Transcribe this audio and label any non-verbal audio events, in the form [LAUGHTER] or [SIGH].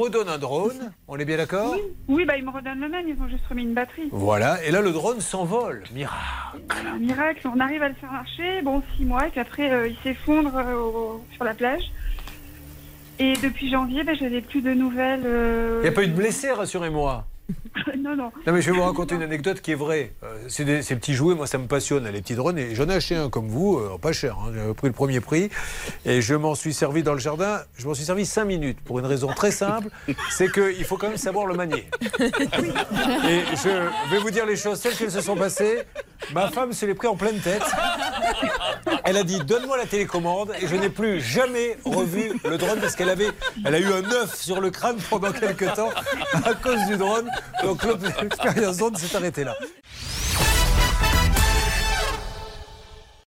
redonne un drone, on est bien d'accord Oui, oui bah, ils me redonnent le même, ils ont juste remis une batterie. Voilà, et là le drone s'envole. Miracle. Miracle, on arrive à le faire marcher, bon, six mois, et puis après, euh, il s'effondre euh, sur la plage. Et depuis janvier, ben, je n'ai plus de nouvelles. euh, Il n'y a pas eu de blessés, rassurez-moi. [LAUGHS] non, non. Non mais je vais vous raconter une anecdote qui est vraie. Euh, c'est des- ces petits jouets, moi ça me passionne, les petits drones. Et j'en ai acheté un comme vous, euh, pas cher. hein, J'avais pris le premier prix et je m'en suis servi dans le jardin. Je m'en suis servi cinq minutes pour une raison très simple, [LAUGHS] c'est qu'il faut quand même savoir le manier. Et je vais vous dire les choses telles qu'elles se sont passées. Ma femme se l'est pris en pleine tête. [LAUGHS] Elle a dit donne-moi la télécommande et je n'ai plus jamais revu le drone parce qu'elle avait, elle a eu un œuf sur le crâne pendant quelques temps à cause du drone. Donc l'expérience drone s'est arrêtée là.